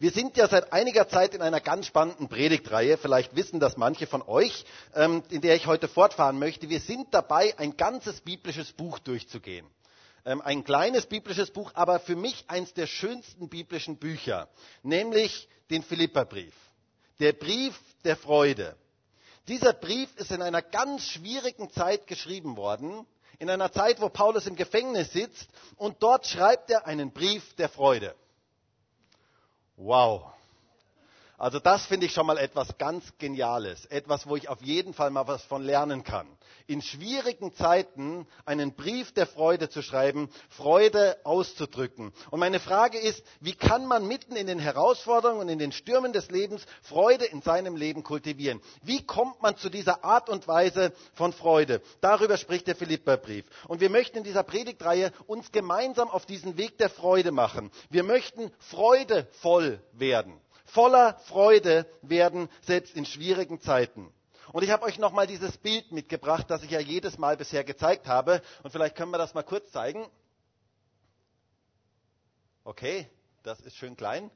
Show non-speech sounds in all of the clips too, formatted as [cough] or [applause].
Wir sind ja seit einiger Zeit in einer ganz spannenden Predigtreihe, vielleicht wissen das manche von euch, ähm, in der ich heute fortfahren möchte. Wir sind dabei, ein ganzes biblisches Buch durchzugehen. Ähm, ein kleines biblisches Buch, aber für mich eines der schönsten biblischen Bücher, nämlich den Philipperbrief. Der Brief der Freude. Dieser Brief ist in einer ganz schwierigen Zeit geschrieben worden, in einer Zeit, wo Paulus im Gefängnis sitzt und dort schreibt er einen Brief der Freude. Wow. Also das finde ich schon mal etwas ganz Geniales, etwas, wo ich auf jeden Fall mal was von lernen kann. In schwierigen Zeiten einen Brief der Freude zu schreiben, Freude auszudrücken. Und meine Frage ist, wie kann man mitten in den Herausforderungen und in den Stürmen des Lebens Freude in seinem Leben kultivieren? Wie kommt man zu dieser Art und Weise von Freude? Darüber spricht der Philipperbrief. Und wir möchten in dieser Predigtreihe uns gemeinsam auf diesen Weg der Freude machen. Wir möchten freudevoll werden voller Freude werden, selbst in schwierigen Zeiten. Und ich habe euch nochmal dieses Bild mitgebracht, das ich ja jedes Mal bisher gezeigt habe. Und vielleicht können wir das mal kurz zeigen. Okay, das ist schön klein.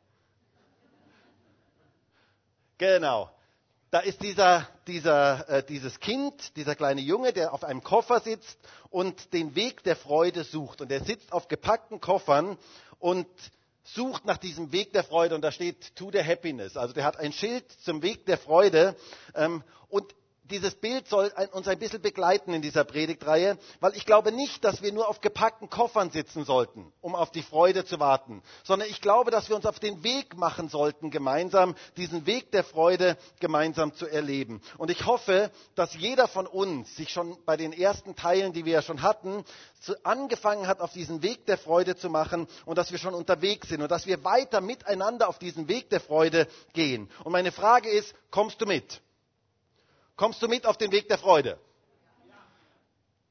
Genau. Da ist dieser, dieser, äh, dieses Kind, dieser kleine Junge, der auf einem Koffer sitzt und den Weg der Freude sucht. Und er sitzt auf gepackten Koffern und sucht nach diesem Weg der Freude und da steht to the happiness. Also der hat ein Schild zum Weg der Freude ähm, und dieses Bild soll uns ein bisschen begleiten in dieser Predigtreihe, weil ich glaube nicht, dass wir nur auf gepackten Koffern sitzen sollten, um auf die Freude zu warten, sondern ich glaube, dass wir uns auf den Weg machen sollten, gemeinsam diesen Weg der Freude gemeinsam zu erleben. Und ich hoffe, dass jeder von uns sich schon bei den ersten Teilen, die wir ja schon hatten, angefangen hat, auf diesen Weg der Freude zu machen und dass wir schon unterwegs sind und dass wir weiter miteinander auf diesen Weg der Freude gehen. Und meine Frage ist, kommst du mit? Kommst du mit auf den Weg der Freude?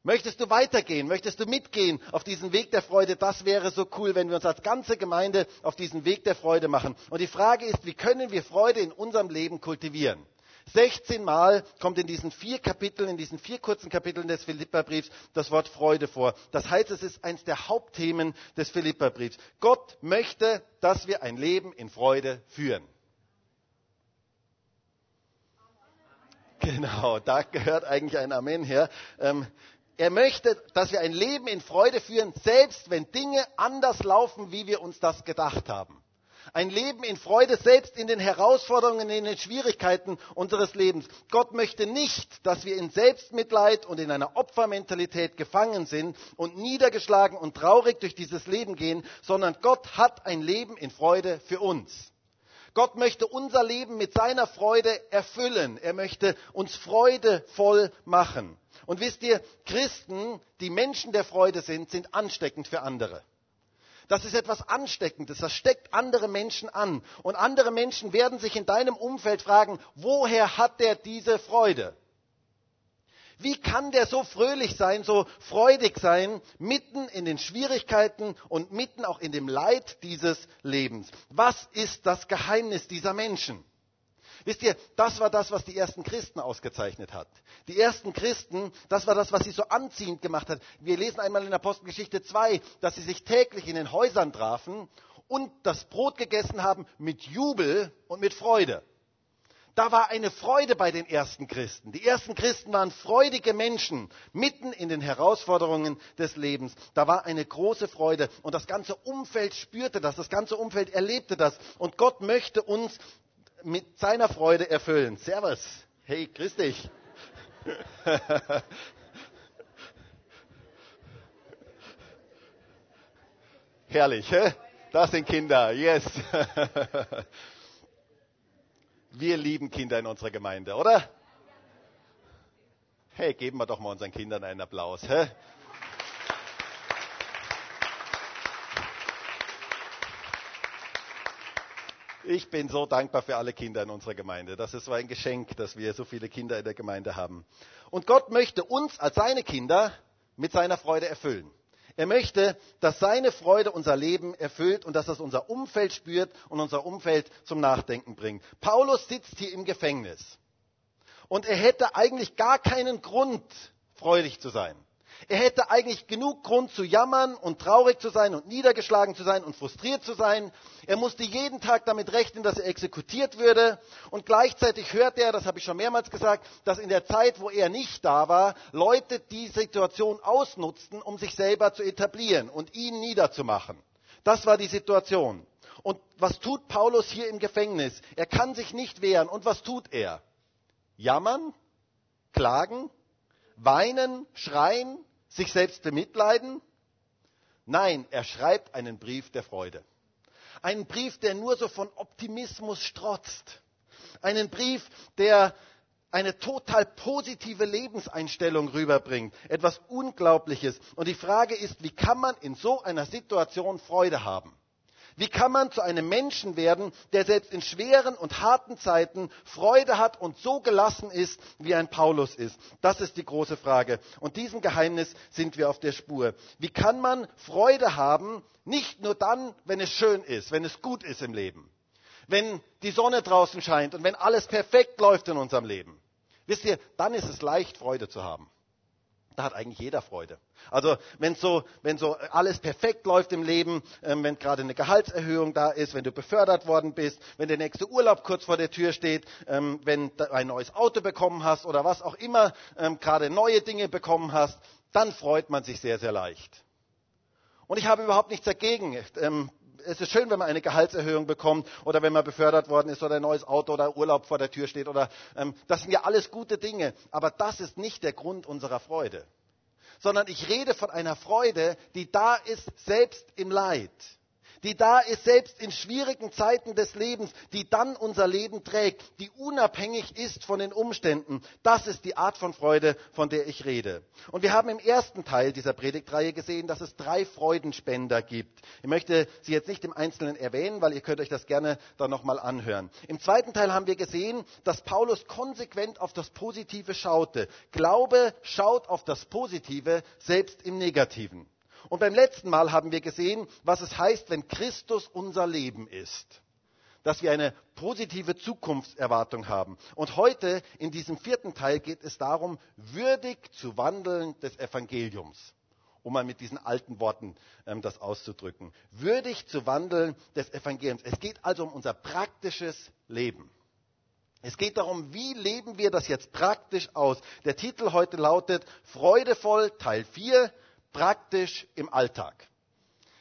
Möchtest du weitergehen? Möchtest du mitgehen auf diesen Weg der Freude? Das wäre so cool, wenn wir uns als ganze Gemeinde auf diesen Weg der Freude machen. Und die Frage ist, wie können wir Freude in unserem Leben kultivieren? 16 Mal kommt in diesen vier Kapiteln, in diesen vier kurzen Kapiteln des Philipperbriefs das Wort Freude vor. Das heißt, es ist eines der Hauptthemen des Philipperbriefs. Gott möchte, dass wir ein Leben in Freude führen. Genau, da gehört eigentlich ein Amen her. Ähm, er möchte, dass wir ein Leben in Freude führen, selbst wenn Dinge anders laufen, wie wir uns das gedacht haben. Ein Leben in Freude, selbst in den Herausforderungen, in den Schwierigkeiten unseres Lebens. Gott möchte nicht, dass wir in Selbstmitleid und in einer Opfermentalität gefangen sind und niedergeschlagen und traurig durch dieses Leben gehen, sondern Gott hat ein Leben in Freude für uns. Gott möchte unser Leben mit seiner Freude erfüllen. Er möchte uns freudevoll machen. Und wisst ihr, Christen, die Menschen der Freude sind, sind ansteckend für andere. Das ist etwas Ansteckendes, das steckt andere Menschen an. Und andere Menschen werden sich in deinem Umfeld fragen, woher hat der diese Freude? Wie kann der so fröhlich sein, so freudig sein, mitten in den Schwierigkeiten und mitten auch in dem Leid dieses Lebens? Was ist das Geheimnis dieser Menschen? Wisst ihr, das war das, was die ersten Christen ausgezeichnet hat. Die ersten Christen, das war das, was sie so anziehend gemacht hat. Wir lesen einmal in Apostelgeschichte 2, dass sie sich täglich in den Häusern trafen und das Brot gegessen haben mit Jubel und mit Freude. Da war eine Freude bei den ersten Christen. Die ersten Christen waren freudige Menschen mitten in den Herausforderungen des Lebens. Da war eine große Freude und das ganze Umfeld spürte das, das ganze Umfeld erlebte das und Gott möchte uns mit seiner Freude erfüllen. Servus. Hey, grüß dich. [laughs] Herrlich, hä? Das sind Kinder, yes. [laughs] Wir lieben Kinder in unserer Gemeinde, oder? Hey, geben wir doch mal unseren Kindern einen Applaus. Hä? Ich bin so dankbar für alle Kinder in unserer Gemeinde. Das ist so ein Geschenk, dass wir so viele Kinder in der Gemeinde haben. Und Gott möchte uns als seine Kinder mit seiner Freude erfüllen. Er möchte, dass seine Freude unser Leben erfüllt und dass das unser Umfeld spürt und unser Umfeld zum Nachdenken bringt. Paulus sitzt hier im Gefängnis und er hätte eigentlich gar keinen Grund, freudig zu sein. Er hätte eigentlich genug Grund zu jammern und traurig zu sein und niedergeschlagen zu sein und frustriert zu sein. Er musste jeden Tag damit rechnen, dass er exekutiert würde. Und gleichzeitig hört er, das habe ich schon mehrmals gesagt, dass in der Zeit, wo er nicht da war, Leute die Situation ausnutzten, um sich selber zu etablieren und ihn niederzumachen. Das war die Situation. Und was tut Paulus hier im Gefängnis? Er kann sich nicht wehren. Und was tut er? Jammern? Klagen? Weinen? Schreien? Sich selbst bemitleiden? Nein, er schreibt einen Brief der Freude. Einen Brief, der nur so von Optimismus strotzt. Einen Brief, der eine total positive Lebenseinstellung rüberbringt. Etwas Unglaubliches. Und die Frage ist, wie kann man in so einer Situation Freude haben? Wie kann man zu einem Menschen werden, der selbst in schweren und harten Zeiten Freude hat und so gelassen ist, wie ein Paulus ist? Das ist die große Frage. Und diesem Geheimnis sind wir auf der Spur. Wie kann man Freude haben, nicht nur dann, wenn es schön ist, wenn es gut ist im Leben, wenn die Sonne draußen scheint und wenn alles perfekt läuft in unserem Leben? Wisst ihr, dann ist es leicht, Freude zu haben. Da hat eigentlich jeder Freude. Also wenn so, wenn so alles perfekt läuft im Leben, ähm, wenn gerade eine Gehaltserhöhung da ist, wenn du befördert worden bist, wenn der nächste Urlaub kurz vor der Tür steht, ähm, wenn du ein neues Auto bekommen hast oder was auch immer, ähm, gerade neue Dinge bekommen hast, dann freut man sich sehr, sehr leicht. Und ich habe überhaupt nichts dagegen. Es ist schön, wenn man eine Gehaltserhöhung bekommt oder wenn man befördert worden ist oder ein neues Auto oder Urlaub vor der Tür steht oder ähm, das sind ja alles gute Dinge. Aber das ist nicht der Grund unserer Freude, sondern ich rede von einer Freude, die da ist selbst im Leid die da ist selbst in schwierigen Zeiten des Lebens, die dann unser Leben trägt, die unabhängig ist von den Umständen. Das ist die Art von Freude, von der ich rede. Und wir haben im ersten Teil dieser Predigtreihe gesehen, dass es drei Freudenspender gibt. Ich möchte sie jetzt nicht im Einzelnen erwähnen, weil ihr könnt euch das gerne dann nochmal anhören. Im zweiten Teil haben wir gesehen, dass Paulus konsequent auf das Positive schaute. Glaube schaut auf das Positive, selbst im Negativen. Und beim letzten Mal haben wir gesehen, was es heißt, wenn Christus unser Leben ist. Dass wir eine positive Zukunftserwartung haben. Und heute in diesem vierten Teil geht es darum, würdig zu wandeln des Evangeliums. Um mal mit diesen alten Worten ähm, das auszudrücken. Würdig zu wandeln des Evangeliums. Es geht also um unser praktisches Leben. Es geht darum, wie leben wir das jetzt praktisch aus. Der Titel heute lautet Freudevoll Teil 4, praktisch im Alltag.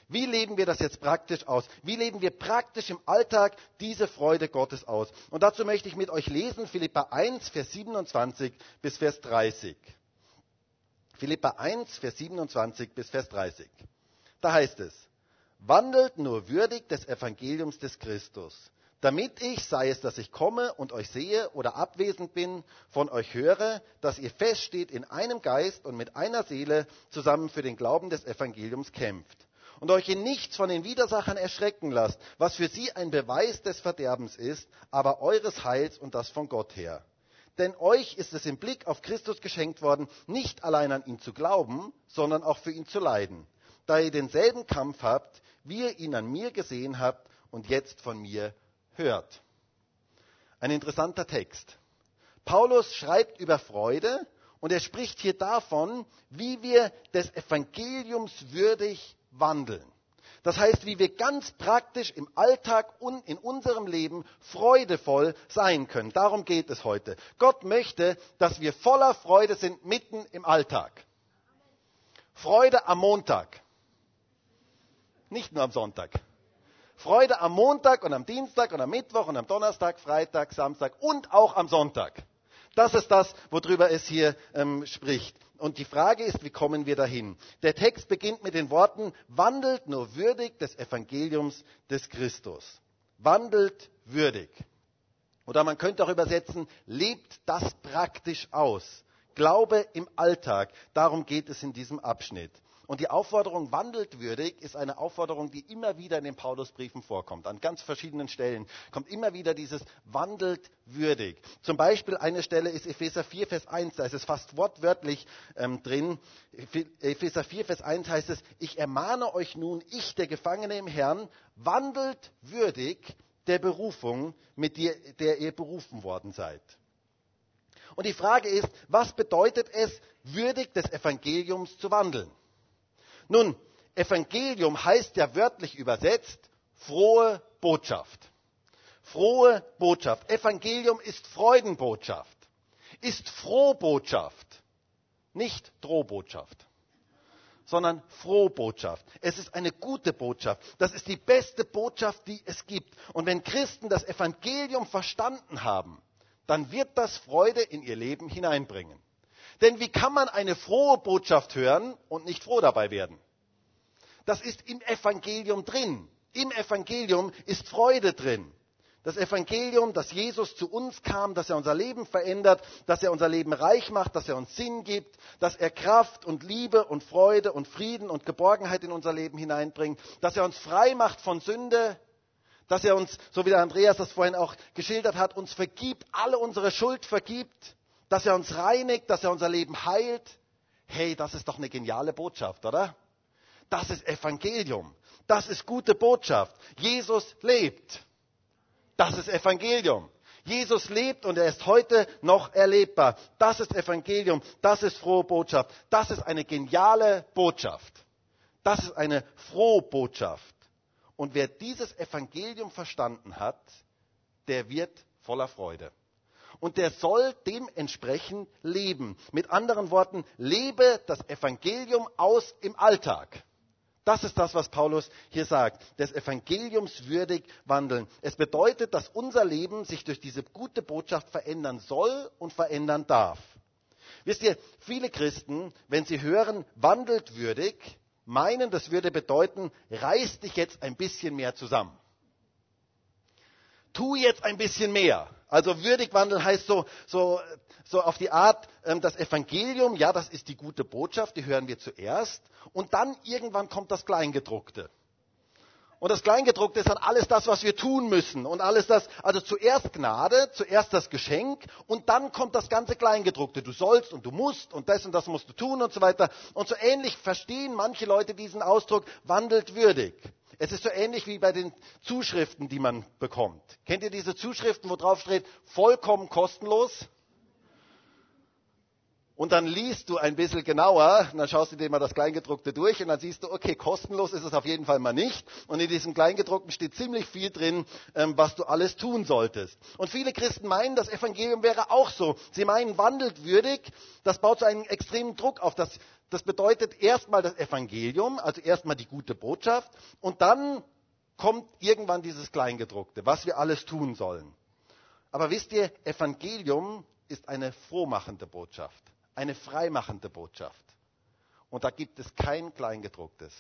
Wie leben wir das jetzt praktisch aus? Wie leben wir praktisch im Alltag diese Freude Gottes aus? Und dazu möchte ich mit euch lesen Philippa 1, Vers 27 bis Vers 30. Philippa 1, Vers 27 bis Vers 30. Da heißt es, wandelt nur würdig des Evangeliums des Christus damit ich, sei es, dass ich komme und euch sehe oder abwesend bin, von euch höre, dass ihr feststeht in einem Geist und mit einer Seele zusammen für den Glauben des Evangeliums kämpft und euch in nichts von den Widersachern erschrecken lasst, was für sie ein Beweis des Verderbens ist, aber eures Heils und das von Gott her. Denn euch ist es im Blick auf Christus geschenkt worden, nicht allein an ihn zu glauben, sondern auch für ihn zu leiden, da ihr denselben Kampf habt, wie ihr ihn an mir gesehen habt und jetzt von mir hört. Ein interessanter Text. Paulus schreibt über Freude und er spricht hier davon, wie wir des Evangeliums würdig wandeln. Das heißt, wie wir ganz praktisch im Alltag und in unserem Leben freudevoll sein können. Darum geht es heute. Gott möchte, dass wir voller Freude sind mitten im Alltag. Freude am Montag. Nicht nur am Sonntag. Freude am Montag und am Dienstag und am Mittwoch und am Donnerstag, Freitag, Samstag und auch am Sonntag. Das ist das, worüber es hier ähm, spricht. Und die Frage ist, wie kommen wir dahin? Der Text beginnt mit den Worten, wandelt nur würdig des Evangeliums des Christus. Wandelt würdig. Oder man könnte auch übersetzen, lebt das praktisch aus. Glaube im Alltag. Darum geht es in diesem Abschnitt. Und die Aufforderung wandelt würdig ist eine Aufforderung, die immer wieder in den Paulusbriefen vorkommt. An ganz verschiedenen Stellen kommt immer wieder dieses wandelt würdig. Zum Beispiel eine Stelle ist Epheser 4, Vers 1, da ist es fast wortwörtlich ähm, drin. Epheser 4, Vers 1 heißt es, ich ermahne euch nun, ich, der Gefangene im Herrn, wandelt würdig der Berufung, mit der, der ihr berufen worden seid. Und die Frage ist, was bedeutet es, würdig des Evangeliums zu wandeln? Nun, Evangelium heißt ja wörtlich übersetzt frohe Botschaft. Frohe Botschaft. Evangelium ist Freudenbotschaft, ist Frohbotschaft, nicht Drohbotschaft sondern Frohbotschaft. Es ist eine gute Botschaft. Das ist die beste Botschaft, die es gibt. Und wenn Christen das Evangelium verstanden haben, dann wird das Freude in ihr Leben hineinbringen. Denn wie kann man eine frohe Botschaft hören und nicht froh dabei werden? Das ist im Evangelium drin. Im Evangelium ist Freude drin. Das Evangelium, dass Jesus zu uns kam, dass er unser Leben verändert, dass er unser Leben reich macht, dass er uns Sinn gibt, dass er Kraft und Liebe und Freude und Frieden und Geborgenheit in unser Leben hineinbringt, dass er uns frei macht von Sünde, dass er uns, so wie der Andreas das vorhin auch geschildert hat, uns vergibt, alle unsere Schuld vergibt, dass er uns reinigt, dass er unser Leben heilt. Hey, das ist doch eine geniale Botschaft, oder? Das ist Evangelium. Das ist gute Botschaft. Jesus lebt. Das ist Evangelium. Jesus lebt und er ist heute noch erlebbar. Das ist Evangelium. Das ist frohe Botschaft. Das ist eine geniale Botschaft. Das ist eine frohe Botschaft. Und wer dieses Evangelium verstanden hat, der wird voller Freude. Und der soll dementsprechend leben. Mit anderen Worten, lebe das Evangelium aus im Alltag. Das ist das, was Paulus hier sagt. Des Evangeliums würdig wandeln. Es bedeutet, dass unser Leben sich durch diese gute Botschaft verändern soll und verändern darf. Wisst ihr, viele Christen, wenn sie hören, wandelt würdig, meinen, das würde bedeuten, reiß dich jetzt ein bisschen mehr zusammen. Tu jetzt ein bisschen mehr. Also würdig wandeln heißt so, so, so auf die Art, ähm, das Evangelium, ja, das ist die gute Botschaft, die hören wir zuerst. Und dann irgendwann kommt das Kleingedruckte. Und das Kleingedruckte ist dann alles das, was wir tun müssen. Und alles das, also zuerst Gnade, zuerst das Geschenk und dann kommt das ganze Kleingedruckte. Du sollst und du musst und das und das musst du tun und so weiter. Und so ähnlich verstehen manche Leute diesen Ausdruck, wandelt würdig. Es ist so ähnlich wie bei den Zuschriften, die man bekommt. Kennt ihr diese Zuschriften, wo drauf steht, vollkommen kostenlos? Und dann liest du ein bisschen genauer, und dann schaust du dir mal das Kleingedruckte durch und dann siehst du, okay, kostenlos ist es auf jeden Fall mal nicht. Und in diesem Kleingedruckten steht ziemlich viel drin, ähm, was du alles tun solltest. Und viele Christen meinen, das Evangelium wäre auch so. Sie meinen, wandelt würdig. Das baut so einen extremen Druck auf. Das, das bedeutet erstmal das Evangelium, also erstmal die gute Botschaft. Und dann kommt irgendwann dieses Kleingedruckte, was wir alles tun sollen. Aber wisst ihr, Evangelium ist eine frohmachende Botschaft eine freimachende Botschaft. Und da gibt es kein Kleingedrucktes.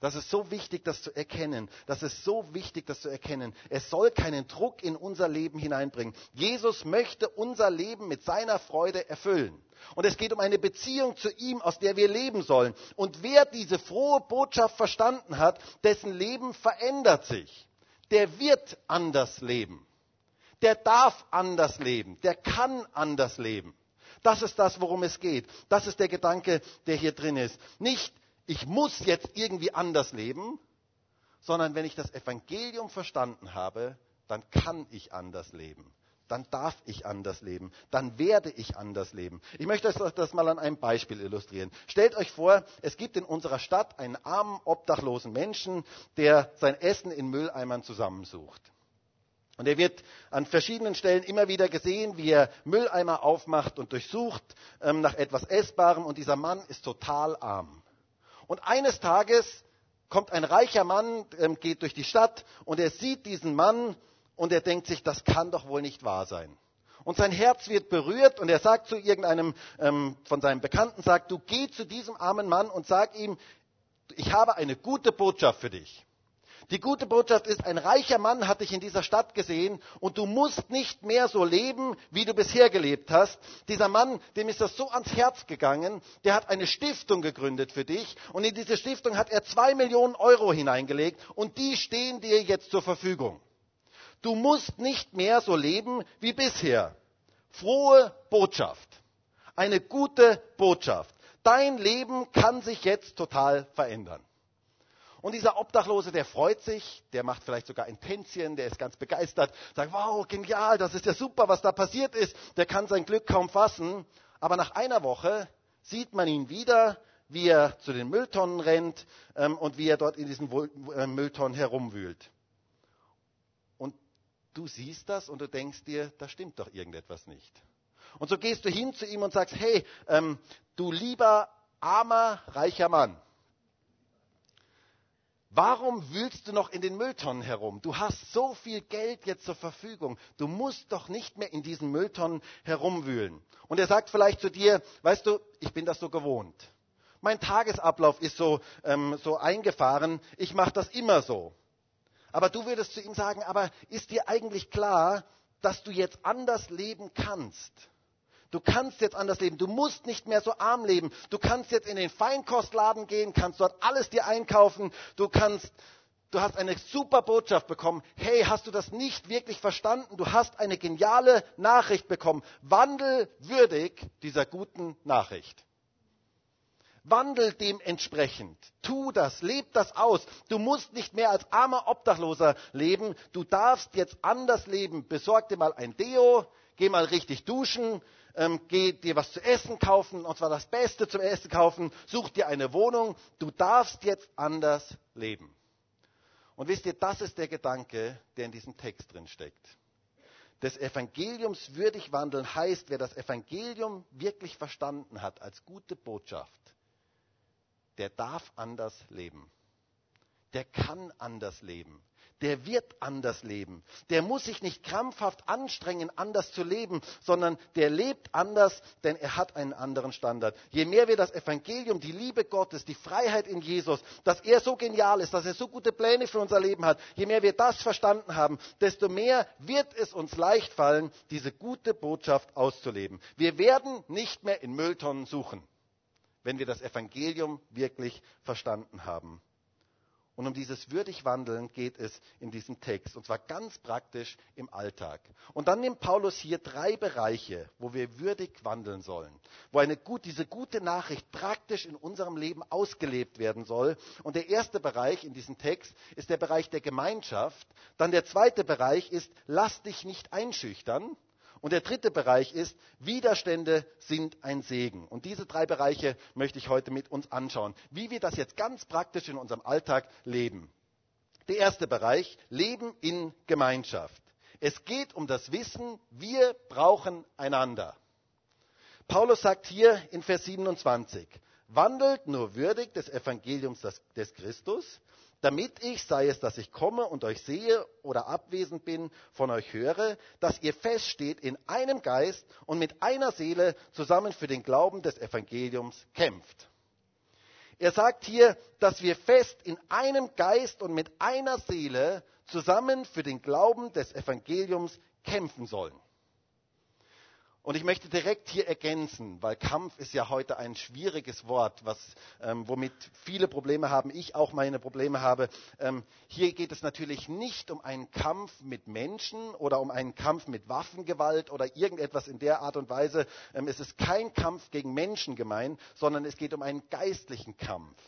Das ist so wichtig, das zu erkennen. Das ist so wichtig, das zu erkennen. Es soll keinen Druck in unser Leben hineinbringen. Jesus möchte unser Leben mit seiner Freude erfüllen. Und es geht um eine Beziehung zu ihm, aus der wir leben sollen. Und wer diese frohe Botschaft verstanden hat, dessen Leben verändert sich. Der wird anders leben. Der darf anders leben. Der kann anders leben. Das ist das, worum es geht. Das ist der Gedanke, der hier drin ist. Nicht, ich muss jetzt irgendwie anders leben, sondern wenn ich das Evangelium verstanden habe, dann kann ich anders leben. Dann darf ich anders leben. Dann werde ich anders leben. Ich möchte euch das mal an einem Beispiel illustrieren. Stellt euch vor, es gibt in unserer Stadt einen armen, obdachlosen Menschen, der sein Essen in Mülleimern zusammensucht. Und er wird an verschiedenen Stellen immer wieder gesehen, wie er Mülleimer aufmacht und durchsucht ähm, nach etwas Essbarem. Und dieser Mann ist total arm. Und eines Tages kommt ein reicher Mann, ähm, geht durch die Stadt und er sieht diesen Mann und er denkt sich, das kann doch wohl nicht wahr sein. Und sein Herz wird berührt und er sagt zu irgendeinem ähm, von seinen Bekannten, sagt, du geh zu diesem armen Mann und sag ihm, ich habe eine gute Botschaft für dich. Die gute Botschaft ist, ein reicher Mann hat dich in dieser Stadt gesehen und du musst nicht mehr so leben, wie du bisher gelebt hast. Dieser Mann, dem ist das so ans Herz gegangen, der hat eine Stiftung gegründet für dich und in diese Stiftung hat er zwei Millionen Euro hineingelegt und die stehen dir jetzt zur Verfügung. Du musst nicht mehr so leben wie bisher. Frohe Botschaft. Eine gute Botschaft. Dein Leben kann sich jetzt total verändern. Und dieser Obdachlose, der freut sich, der macht vielleicht sogar ein Tänzchen, der ist ganz begeistert, sagt, wow, genial, das ist ja super, was da passiert ist. Der kann sein Glück kaum fassen. Aber nach einer Woche sieht man ihn wieder, wie er zu den Mülltonnen rennt ähm, und wie er dort in diesen äh, Mülltonnen herumwühlt. Und du siehst das und du denkst dir, da stimmt doch irgendetwas nicht. Und so gehst du hin zu ihm und sagst, hey, ähm, du lieber armer, reicher Mann, Warum wühlst du noch in den Mülltonnen herum? Du hast so viel Geld jetzt zur Verfügung. Du musst doch nicht mehr in diesen Mülltonnen herumwühlen. Und er sagt vielleicht zu dir, weißt du, ich bin das so gewohnt. Mein Tagesablauf ist so, ähm, so eingefahren. Ich mache das immer so. Aber du würdest zu ihm sagen, aber ist dir eigentlich klar, dass du jetzt anders leben kannst? Du kannst jetzt anders leben. Du musst nicht mehr so arm leben. Du kannst jetzt in den Feinkostladen gehen, kannst dort alles dir einkaufen. Du kannst, du hast eine super Botschaft bekommen. Hey, hast du das nicht wirklich verstanden? Du hast eine geniale Nachricht bekommen. Wandel würdig dieser guten Nachricht. Wandel dementsprechend. Tu das, leb das aus. Du musst nicht mehr als armer Obdachloser leben. Du darfst jetzt anders leben. Besorg dir mal ein Deo, geh mal richtig duschen, ähm, geh dir was zu essen kaufen, und zwar das Beste zum Essen kaufen, such dir eine Wohnung, du darfst jetzt anders leben. Und wisst ihr, das ist der Gedanke, der in diesem Text drin steckt. Des Evangeliums würdig wandeln heißt, wer das Evangelium wirklich verstanden hat als gute Botschaft, der darf anders leben. Der kann anders leben der wird anders leben. Der muss sich nicht krampfhaft anstrengen, anders zu leben, sondern der lebt anders, denn er hat einen anderen Standard. Je mehr wir das Evangelium, die Liebe Gottes, die Freiheit in Jesus, dass er so genial ist, dass er so gute Pläne für unser Leben hat, je mehr wir das verstanden haben, desto mehr wird es uns leicht fallen, diese gute Botschaft auszuleben. Wir werden nicht mehr in Mülltonnen suchen, wenn wir das Evangelium wirklich verstanden haben. Und um dieses würdig Wandeln geht es in diesem Text. Und zwar ganz praktisch im Alltag. Und dann nimmt Paulus hier drei Bereiche, wo wir würdig wandeln sollen. Wo eine gut, diese gute Nachricht praktisch in unserem Leben ausgelebt werden soll. Und der erste Bereich in diesem Text ist der Bereich der Gemeinschaft. Dann der zweite Bereich ist, lass dich nicht einschüchtern. Und der dritte Bereich ist, Widerstände sind ein Segen. Und diese drei Bereiche möchte ich heute mit uns anschauen, wie wir das jetzt ganz praktisch in unserem Alltag leben. Der erste Bereich, Leben in Gemeinschaft. Es geht um das Wissen, wir brauchen einander. Paulus sagt hier in Vers 27, wandelt nur würdig des Evangeliums des Christus, damit ich, sei es, dass ich komme und euch sehe oder abwesend bin, von euch höre, dass ihr feststeht in einem Geist und mit einer Seele zusammen für den Glauben des Evangeliums kämpft. Er sagt hier, dass wir fest in einem Geist und mit einer Seele zusammen für den Glauben des Evangeliums kämpfen sollen. Und ich möchte direkt hier ergänzen, weil Kampf ist ja heute ein schwieriges Wort, was, ähm, womit viele Probleme haben, ich auch meine Probleme habe. Ähm, hier geht es natürlich nicht um einen Kampf mit Menschen oder um einen Kampf mit Waffengewalt oder irgendetwas in der Art und Weise. Ähm, es ist kein Kampf gegen Menschen gemein, sondern es geht um einen geistlichen Kampf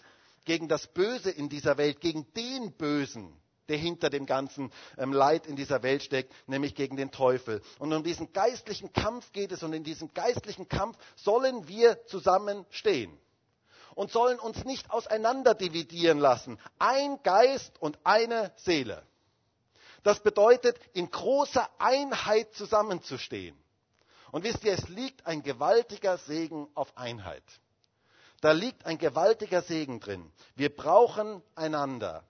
gegen das Böse in dieser Welt, gegen den Bösen, der hinter dem ganzen ähm, Leid in dieser Welt steckt, nämlich gegen den Teufel. Und um diesen geistlichen Kampf geht es und in diesem geistlichen Kampf sollen wir zusammenstehen und sollen uns nicht auseinander dividieren lassen. Ein Geist und eine Seele. Das bedeutet, in großer Einheit zusammenzustehen. Und wisst ihr, es liegt ein gewaltiger Segen auf Einheit. Da liegt ein gewaltiger Segen drin. Wir brauchen einander.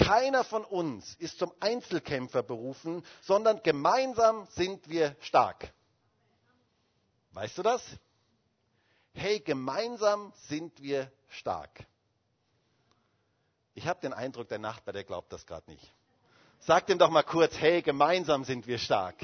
Keiner von uns ist zum Einzelkämpfer berufen, sondern gemeinsam sind wir stark. Weißt du das? Hey, gemeinsam sind wir stark. Ich habe den Eindruck, der Nachbar, der glaubt das gerade nicht. Sag dem doch mal kurz, hey, gemeinsam sind wir stark.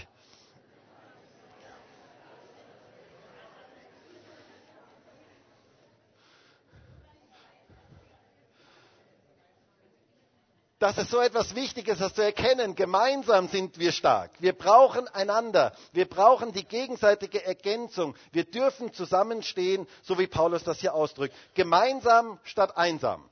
Dass es so etwas Wichtiges ist, zu erkennen. Gemeinsam sind wir stark. Wir brauchen einander. Wir brauchen die gegenseitige Ergänzung. Wir dürfen zusammenstehen, so wie Paulus das hier ausdrückt. Gemeinsam statt einsam.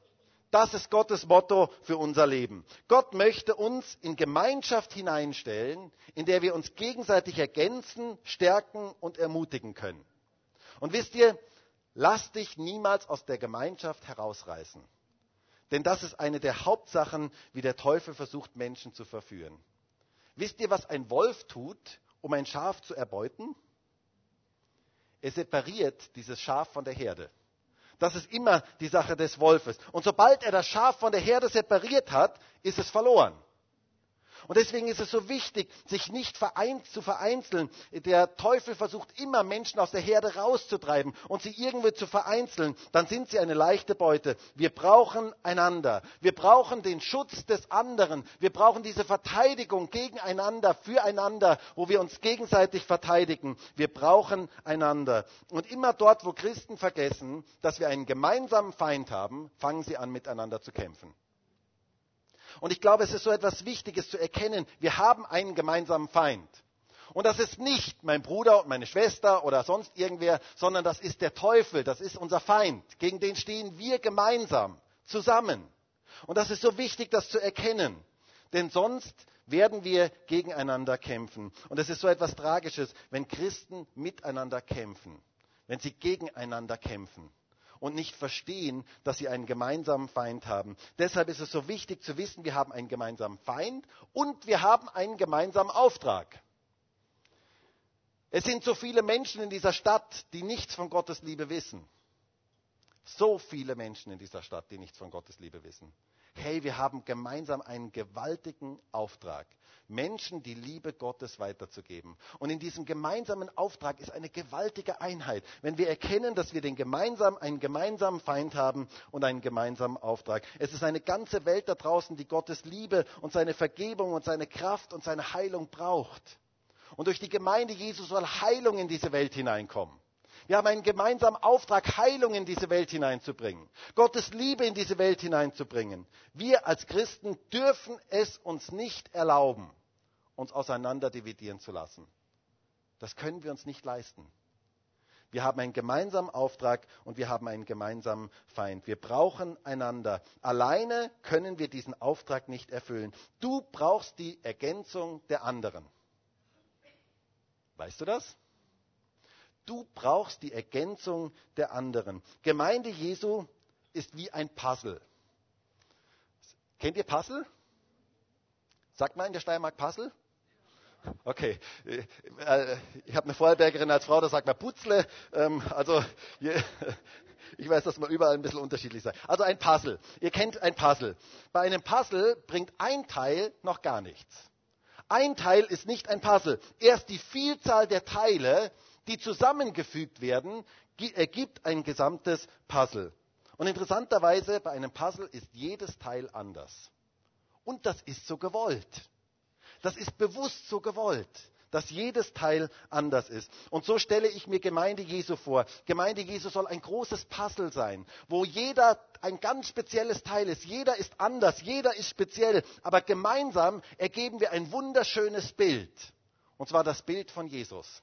Das ist Gottes Motto für unser Leben. Gott möchte uns in Gemeinschaft hineinstellen, in der wir uns gegenseitig ergänzen, stärken und ermutigen können. Und wisst ihr, lass dich niemals aus der Gemeinschaft herausreißen. Denn das ist eine der Hauptsachen, wie der Teufel versucht, Menschen zu verführen. Wisst ihr, was ein Wolf tut, um ein Schaf zu erbeuten? Er separiert dieses Schaf von der Herde. Das ist immer die Sache des Wolfes. Und sobald er das Schaf von der Herde separiert hat, ist es verloren. Und deswegen ist es so wichtig, sich nicht zu vereinzeln. Der Teufel versucht immer, Menschen aus der Herde rauszutreiben und sie irgendwo zu vereinzeln. Dann sind sie eine leichte Beute. Wir brauchen einander. Wir brauchen den Schutz des anderen. Wir brauchen diese Verteidigung gegeneinander, füreinander, wo wir uns gegenseitig verteidigen. Wir brauchen einander. Und immer dort, wo Christen vergessen, dass wir einen gemeinsamen Feind haben, fangen sie an, miteinander zu kämpfen. Und ich glaube, es ist so etwas Wichtiges zu erkennen, wir haben einen gemeinsamen Feind. Und das ist nicht mein Bruder und meine Schwester oder sonst irgendwer, sondern das ist der Teufel, das ist unser Feind. Gegen den stehen wir gemeinsam, zusammen. Und das ist so wichtig, das zu erkennen. Denn sonst werden wir gegeneinander kämpfen. Und es ist so etwas Tragisches, wenn Christen miteinander kämpfen, wenn sie gegeneinander kämpfen und nicht verstehen, dass sie einen gemeinsamen Feind haben. Deshalb ist es so wichtig zu wissen, wir haben einen gemeinsamen Feind und wir haben einen gemeinsamen Auftrag. Es sind so viele Menschen in dieser Stadt, die nichts von Gottes Liebe wissen. So viele Menschen in dieser Stadt, die nichts von Gottes Liebe wissen hey, wir haben gemeinsam einen gewaltigen Auftrag, Menschen die Liebe Gottes weiterzugeben. Und in diesem gemeinsamen Auftrag ist eine gewaltige Einheit, wenn wir erkennen, dass wir den gemeinsam, einen gemeinsamen Feind haben und einen gemeinsamen Auftrag. Es ist eine ganze Welt da draußen, die Gottes Liebe und seine Vergebung und seine Kraft und seine Heilung braucht. Und durch die Gemeinde Jesus soll Heilung in diese Welt hineinkommen. Wir haben einen gemeinsamen Auftrag, Heilung in diese Welt hineinzubringen, Gottes Liebe in diese Welt hineinzubringen. Wir als Christen dürfen es uns nicht erlauben, uns auseinander dividieren zu lassen. Das können wir uns nicht leisten. Wir haben einen gemeinsamen Auftrag und wir haben einen gemeinsamen Feind. Wir brauchen einander. Alleine können wir diesen Auftrag nicht erfüllen. Du brauchst die Ergänzung der anderen. Weißt du das? Du brauchst die Ergänzung der anderen. Gemeinde Jesu ist wie ein Puzzle. Kennt ihr Puzzle? Sagt man in der Steiermark Puzzle? Okay, äh, ich habe eine Vorarlbergerin als Frau, da sagt man Putzle. Ähm, also [laughs] ich weiß, dass man überall ein bisschen unterschiedlich sein. Also ein Puzzle. Ihr kennt ein Puzzle. Bei einem Puzzle bringt ein Teil noch gar nichts. Ein Teil ist nicht ein Puzzle. Erst die Vielzahl der Teile, die zusammengefügt werden, ergibt ein gesamtes Puzzle. Und interessanterweise, bei einem Puzzle ist jedes Teil anders. Und das ist so gewollt. Das ist bewusst so gewollt, dass jedes Teil anders ist. Und so stelle ich mir Gemeinde Jesu vor. Gemeinde Jesu soll ein großes Puzzle sein, wo jeder ein ganz spezielles Teil ist. Jeder ist anders, jeder ist speziell. Aber gemeinsam ergeben wir ein wunderschönes Bild. Und zwar das Bild von Jesus.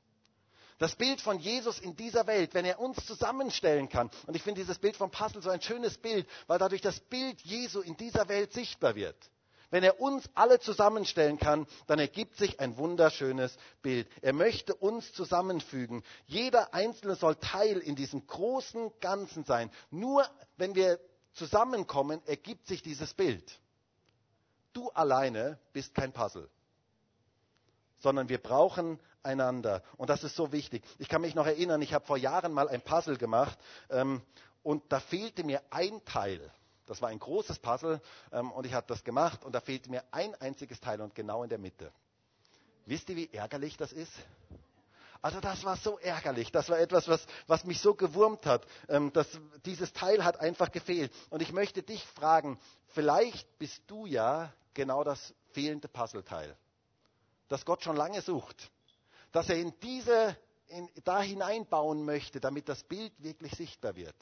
Das Bild von Jesus in dieser Welt, wenn er uns zusammenstellen kann. Und ich finde dieses Bild vom Puzzle so ein schönes Bild, weil dadurch das Bild Jesu in dieser Welt sichtbar wird. Wenn er uns alle zusammenstellen kann, dann ergibt sich ein wunderschönes Bild. Er möchte uns zusammenfügen. Jeder Einzelne soll Teil in diesem großen Ganzen sein. Nur wenn wir zusammenkommen, ergibt sich dieses Bild. Du alleine bist kein Puzzle, sondern wir brauchen einander. Und das ist so wichtig. Ich kann mich noch erinnern, ich habe vor Jahren mal ein Puzzle gemacht ähm, und da fehlte mir ein Teil. Das war ein großes Puzzle ähm, und ich habe das gemacht und da fehlte mir ein einziges Teil und genau in der Mitte. Wisst ihr, wie ärgerlich das ist? Also das war so ärgerlich. Das war etwas, was, was mich so gewurmt hat. Ähm, dass dieses Teil hat einfach gefehlt. Und ich möchte dich fragen, vielleicht bist du ja genau das fehlende Puzzleteil, das Gott schon lange sucht dass er in diese, in, da hineinbauen möchte, damit das Bild wirklich sichtbar wird.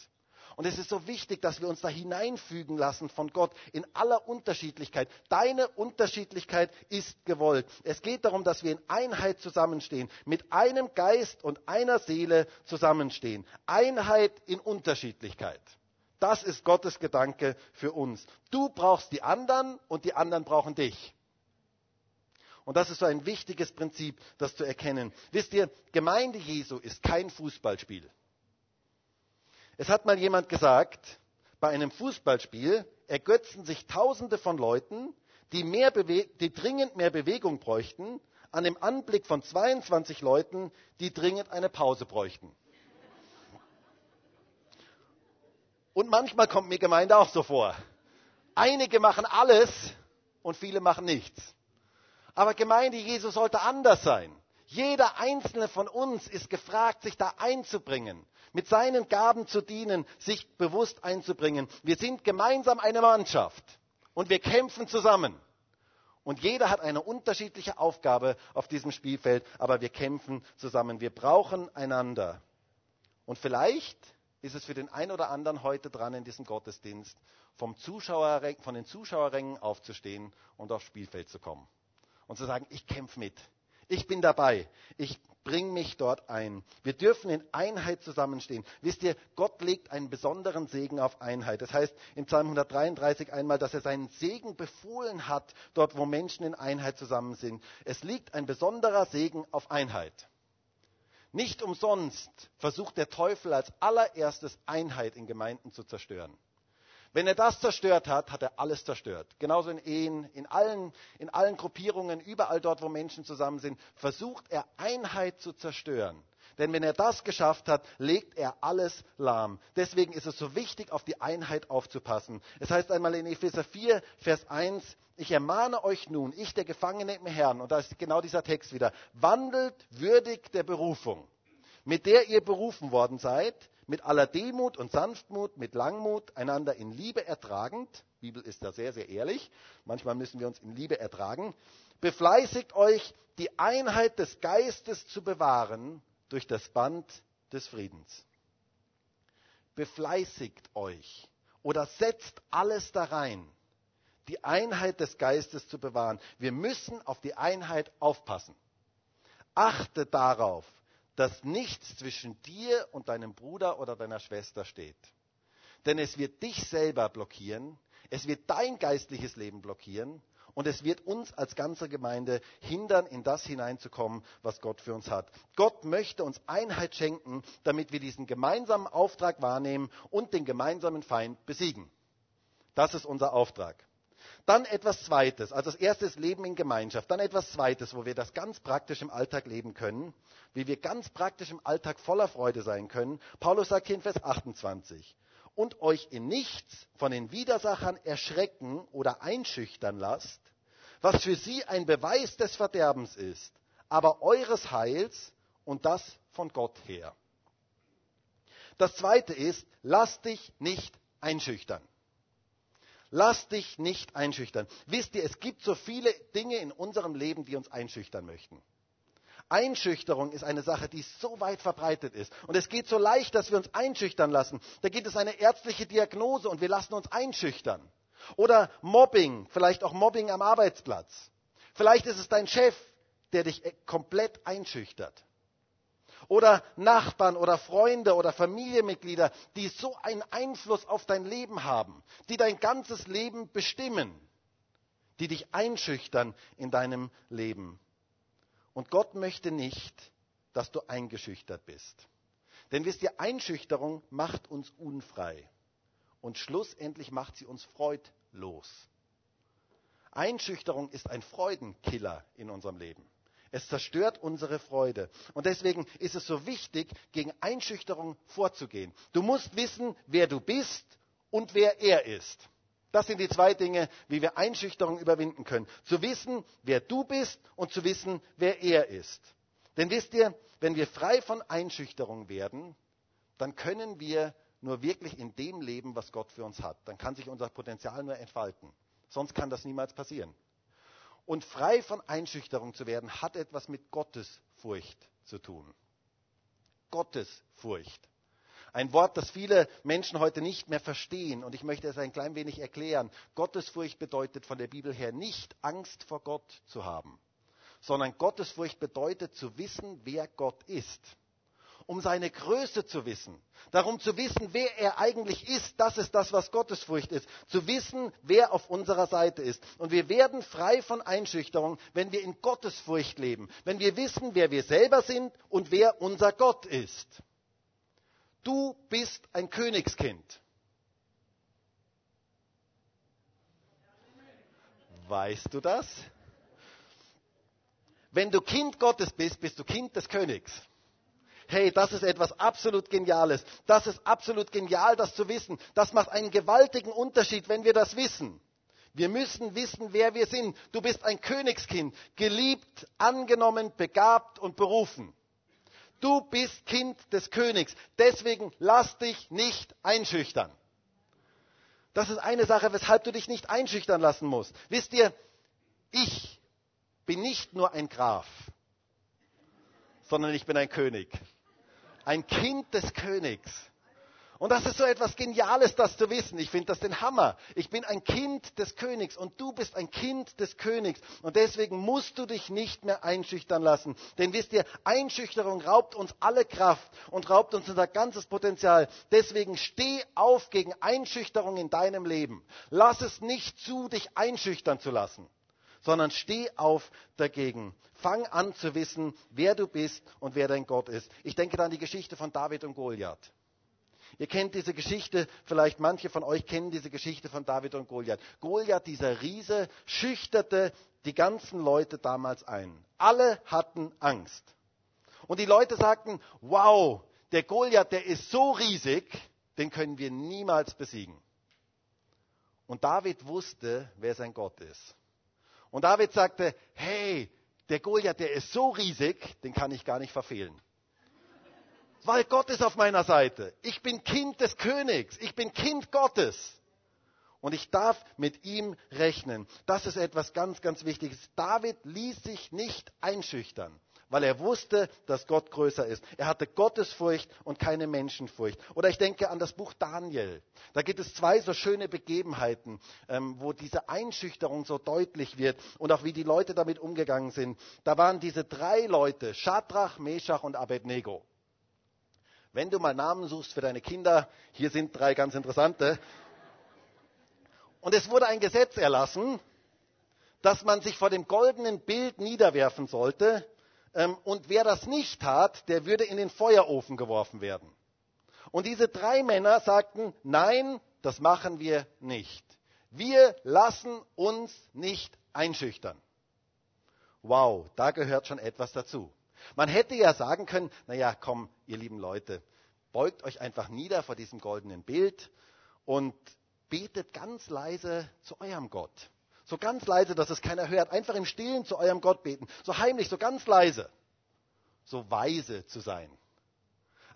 Und es ist so wichtig, dass wir uns da hineinfügen lassen von Gott in aller Unterschiedlichkeit. Deine Unterschiedlichkeit ist gewollt. Es geht darum, dass wir in Einheit zusammenstehen, mit einem Geist und einer Seele zusammenstehen. Einheit in Unterschiedlichkeit. Das ist Gottes Gedanke für uns. Du brauchst die anderen und die anderen brauchen dich. Und das ist so ein wichtiges Prinzip, das zu erkennen. Wisst ihr, Gemeinde Jesu ist kein Fußballspiel. Es hat mal jemand gesagt, bei einem Fußballspiel ergötzen sich Tausende von Leuten, die, mehr die dringend mehr Bewegung bräuchten, an dem Anblick von 22 Leuten, die dringend eine Pause bräuchten. Und manchmal kommt mir Gemeinde auch so vor. Einige machen alles und viele machen nichts. Aber Gemeinde Jesu sollte anders sein. Jeder einzelne von uns ist gefragt, sich da einzubringen, mit seinen Gaben zu dienen, sich bewusst einzubringen. Wir sind gemeinsam eine Mannschaft und wir kämpfen zusammen. Und jeder hat eine unterschiedliche Aufgabe auf diesem Spielfeld, aber wir kämpfen zusammen. Wir brauchen einander. Und vielleicht ist es für den einen oder anderen heute dran in diesem Gottesdienst, vom Zuschauer, von den Zuschauerrängen aufzustehen und aufs Spielfeld zu kommen. Und zu sagen, ich kämpfe mit. Ich bin dabei. Ich bringe mich dort ein. Wir dürfen in Einheit zusammenstehen. Wisst ihr, Gott legt einen besonderen Segen auf Einheit. Das heißt in Psalm 133 einmal, dass er seinen Segen befohlen hat, dort wo Menschen in Einheit zusammen sind. Es liegt ein besonderer Segen auf Einheit. Nicht umsonst versucht der Teufel als allererstes Einheit in Gemeinden zu zerstören. Wenn er das zerstört hat, hat er alles zerstört. Genauso in Ehen, in allen, in allen Gruppierungen, überall dort, wo Menschen zusammen sind, versucht er Einheit zu zerstören. Denn wenn er das geschafft hat, legt er alles lahm. Deswegen ist es so wichtig, auf die Einheit aufzupassen. Es heißt einmal in Epheser 4, Vers 1, ich ermahne euch nun, ich der Gefangene im Herrn, und da ist genau dieser Text wieder, wandelt würdig der Berufung, mit der ihr berufen worden seid, mit aller Demut und Sanftmut, mit Langmut, einander in Liebe ertragend. Die Bibel ist da sehr, sehr ehrlich. Manchmal müssen wir uns in Liebe ertragen. Befleißigt euch, die Einheit des Geistes zu bewahren durch das Band des Friedens. Befleißigt euch oder setzt alles da rein, die Einheit des Geistes zu bewahren. Wir müssen auf die Einheit aufpassen. Achte darauf, dass nichts zwischen dir und deinem Bruder oder deiner Schwester steht. Denn es wird dich selber blockieren, es wird dein geistliches Leben blockieren und es wird uns als ganze Gemeinde hindern, in das hineinzukommen, was Gott für uns hat. Gott möchte uns Einheit schenken, damit wir diesen gemeinsamen Auftrag wahrnehmen und den gemeinsamen Feind besiegen. Das ist unser Auftrag. Dann etwas Zweites. Also das erste ist Leben in Gemeinschaft. Dann etwas Zweites, wo wir das ganz praktisch im Alltag leben können. Wie wir ganz praktisch im Alltag voller Freude sein können. Paulus sagt hier in Vers 28. Und euch in nichts von den Widersachern erschrecken oder einschüchtern lasst, was für sie ein Beweis des Verderbens ist, aber eures Heils und das von Gott her. Das zweite ist, lasst dich nicht einschüchtern. Lass dich nicht einschüchtern. Wisst ihr, es gibt so viele Dinge in unserem Leben, die uns einschüchtern möchten. Einschüchterung ist eine Sache, die so weit verbreitet ist. Und es geht so leicht, dass wir uns einschüchtern lassen. Da gibt es eine ärztliche Diagnose und wir lassen uns einschüchtern. Oder Mobbing, vielleicht auch Mobbing am Arbeitsplatz. Vielleicht ist es dein Chef, der dich komplett einschüchtert oder Nachbarn oder Freunde oder Familienmitglieder, die so einen Einfluss auf dein Leben haben, die dein ganzes Leben bestimmen, die dich einschüchtern in deinem Leben. Und Gott möchte nicht, dass du eingeschüchtert bist. Denn wisst ihr, Einschüchterung macht uns unfrei. Und schlussendlich macht sie uns freudlos. Einschüchterung ist ein Freudenkiller in unserem Leben. Es zerstört unsere Freude. Und deswegen ist es so wichtig, gegen Einschüchterung vorzugehen. Du musst wissen, wer du bist und wer er ist. Das sind die zwei Dinge, wie wir Einschüchterung überwinden können. Zu wissen, wer du bist und zu wissen, wer er ist. Denn wisst ihr, wenn wir frei von Einschüchterung werden, dann können wir nur wirklich in dem leben, was Gott für uns hat. Dann kann sich unser Potenzial nur entfalten. Sonst kann das niemals passieren. Und frei von Einschüchterung zu werden, hat etwas mit Gottesfurcht zu tun. Gottesfurcht. Ein Wort, das viele Menschen heute nicht mehr verstehen. Und ich möchte es ein klein wenig erklären. Gottesfurcht bedeutet von der Bibel her nicht Angst vor Gott zu haben, sondern Gottesfurcht bedeutet zu wissen, wer Gott ist. Um seine Größe zu wissen. Darum zu wissen, wer er eigentlich ist. Das ist das, was Gottesfurcht ist. Zu wissen, wer auf unserer Seite ist. Und wir werden frei von Einschüchterung, wenn wir in Gottesfurcht leben. Wenn wir wissen, wer wir selber sind und wer unser Gott ist. Du bist ein Königskind. Weißt du das? Wenn du Kind Gottes bist, bist du Kind des Königs. Hey, das ist etwas absolut Geniales. Das ist absolut genial, das zu wissen. Das macht einen gewaltigen Unterschied, wenn wir das wissen. Wir müssen wissen, wer wir sind. Du bist ein Königskind, geliebt, angenommen, begabt und berufen. Du bist Kind des Königs. Deswegen lass dich nicht einschüchtern. Das ist eine Sache, weshalb du dich nicht einschüchtern lassen musst. Wisst ihr, ich bin nicht nur ein Graf, sondern ich bin ein König. Ein Kind des Königs. Und das ist so etwas Geniales, das zu wissen. Ich finde das den Hammer. Ich bin ein Kind des Königs und du bist ein Kind des Königs. Und deswegen musst du dich nicht mehr einschüchtern lassen. Denn wisst ihr, Einschüchterung raubt uns alle Kraft und raubt uns unser ganzes Potenzial. Deswegen steh auf gegen Einschüchterung in deinem Leben. Lass es nicht zu, dich einschüchtern zu lassen sondern steh auf dagegen. Fang an zu wissen, wer du bist und wer dein Gott ist. Ich denke da an die Geschichte von David und Goliath. Ihr kennt diese Geschichte, vielleicht manche von euch kennen diese Geschichte von David und Goliath. Goliath, dieser Riese, schüchterte die ganzen Leute damals ein. Alle hatten Angst. Und die Leute sagten, wow, der Goliath, der ist so riesig, den können wir niemals besiegen. Und David wusste, wer sein Gott ist. Und David sagte, hey, der Goliath, der ist so riesig, den kann ich gar nicht verfehlen. Weil Gott ist auf meiner Seite. Ich bin Kind des Königs. Ich bin Kind Gottes. Und ich darf mit ihm rechnen. Das ist etwas ganz, ganz Wichtiges. David ließ sich nicht einschüchtern, weil er wusste, dass Gott größer ist. Er hatte Gottesfurcht und keine Menschenfurcht. Oder ich denke an das Buch Daniel. Da gibt es zwei so schöne Begebenheiten, ähm, wo diese Einschüchterung so deutlich wird und auch wie die Leute damit umgegangen sind. Da waren diese drei Leute, Shadrach, Meshach und Abednego. Wenn du mal Namen suchst für deine Kinder, hier sind drei ganz interessante. Und es wurde ein Gesetz erlassen, dass man sich vor dem goldenen Bild niederwerfen sollte. Ähm, und wer das nicht tat, der würde in den Feuerofen geworfen werden. Und diese drei Männer sagten, nein, das machen wir nicht. Wir lassen uns nicht einschüchtern. Wow, da gehört schon etwas dazu. Man hätte ja sagen können, naja, komm, ihr lieben Leute, beugt euch einfach nieder vor diesem goldenen Bild und betet ganz leise zu eurem Gott. So ganz leise, dass es keiner hört. Einfach im Stillen zu eurem Gott beten. So heimlich, so ganz leise. So weise zu sein.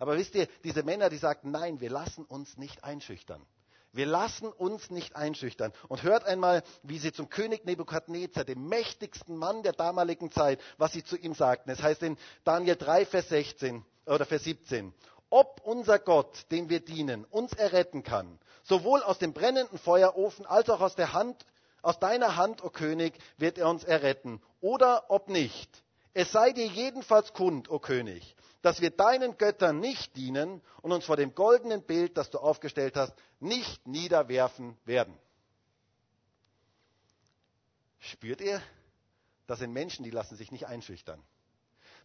Aber wisst ihr, diese Männer, die sagten, nein, wir lassen uns nicht einschüchtern. Wir lassen uns nicht einschüchtern. Und hört einmal, wie sie zum König Nebukadnezar, dem mächtigsten Mann der damaligen Zeit, was sie zu ihm sagten. Es heißt in Daniel 3, Vers 16 oder Vers 17. Ob unser Gott, dem wir dienen, uns erretten kann, sowohl aus dem brennenden Feuerofen als auch aus der Hand, aus deiner Hand, o oh König, wird er uns erretten. Oder ob nicht. Es sei dir jedenfalls kund, o oh König, dass wir deinen Göttern nicht dienen und uns vor dem goldenen Bild, das du aufgestellt hast, nicht niederwerfen werden. Spürt ihr? Das sind Menschen, die lassen sich nicht einschüchtern.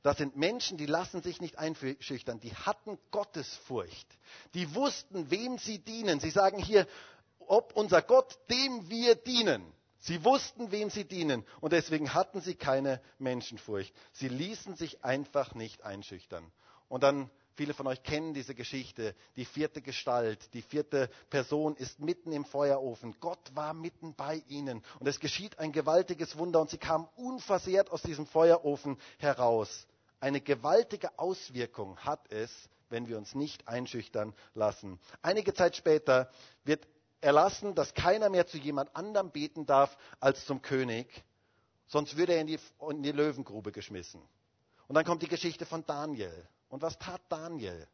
Das sind Menschen, die lassen sich nicht einschüchtern. Die hatten Gottesfurcht. Die wussten, wem sie dienen. Sie sagen hier, ob unser Gott, dem wir dienen. Sie wussten, wem sie dienen und deswegen hatten sie keine Menschenfurcht. Sie ließen sich einfach nicht einschüchtern. Und dann, viele von euch kennen diese Geschichte, die vierte Gestalt, die vierte Person ist mitten im Feuerofen. Gott war mitten bei ihnen und es geschieht ein gewaltiges Wunder und sie kamen unversehrt aus diesem Feuerofen heraus. Eine gewaltige Auswirkung hat es, wenn wir uns nicht einschüchtern lassen. Einige Zeit später wird erlassen, dass keiner mehr zu jemand anderem beten darf als zum König, sonst würde er in die, in die Löwengrube geschmissen. Und dann kommt die Geschichte von Daniel. Und was tat Daniel?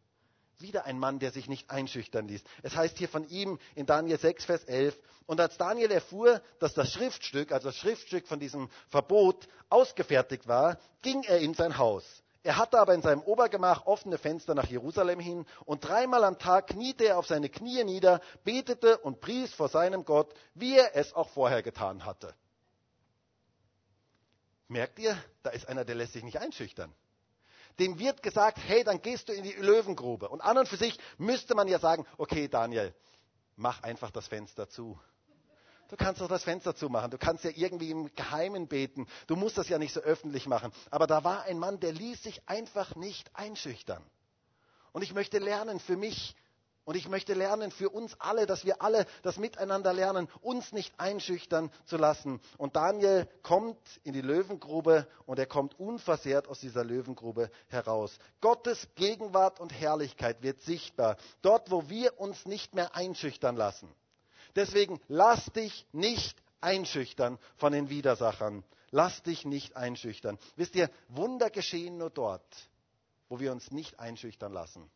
Wieder ein Mann, der sich nicht einschüchtern ließ. Es heißt hier von ihm in Daniel 6, Vers 11, und als Daniel erfuhr, dass das Schriftstück, also das Schriftstück von diesem Verbot ausgefertigt war, ging er in sein Haus. Er hatte aber in seinem Obergemach offene Fenster nach Jerusalem hin und dreimal am Tag kniete er auf seine Knie nieder, betete und pries vor seinem Gott, wie er es auch vorher getan hatte. Merkt ihr, da ist einer, der lässt sich nicht einschüchtern. Dem wird gesagt, hey, dann gehst du in die Löwengrube. Und an und für sich müsste man ja sagen, okay, Daniel, mach einfach das Fenster zu. Du kannst doch das Fenster zumachen. Du kannst ja irgendwie im Geheimen beten. Du musst das ja nicht so öffentlich machen. Aber da war ein Mann, der ließ sich einfach nicht einschüchtern. Und ich möchte lernen für mich und ich möchte lernen für uns alle, dass wir alle das miteinander lernen, uns nicht einschüchtern zu lassen. Und Daniel kommt in die Löwengrube und er kommt unversehrt aus dieser Löwengrube heraus. Gottes Gegenwart und Herrlichkeit wird sichtbar, dort wo wir uns nicht mehr einschüchtern lassen. Deswegen lass dich nicht einschüchtern von den Widersachern. Lass dich nicht einschüchtern. Wisst ihr, Wunder geschehen nur dort, wo wir uns nicht einschüchtern lassen.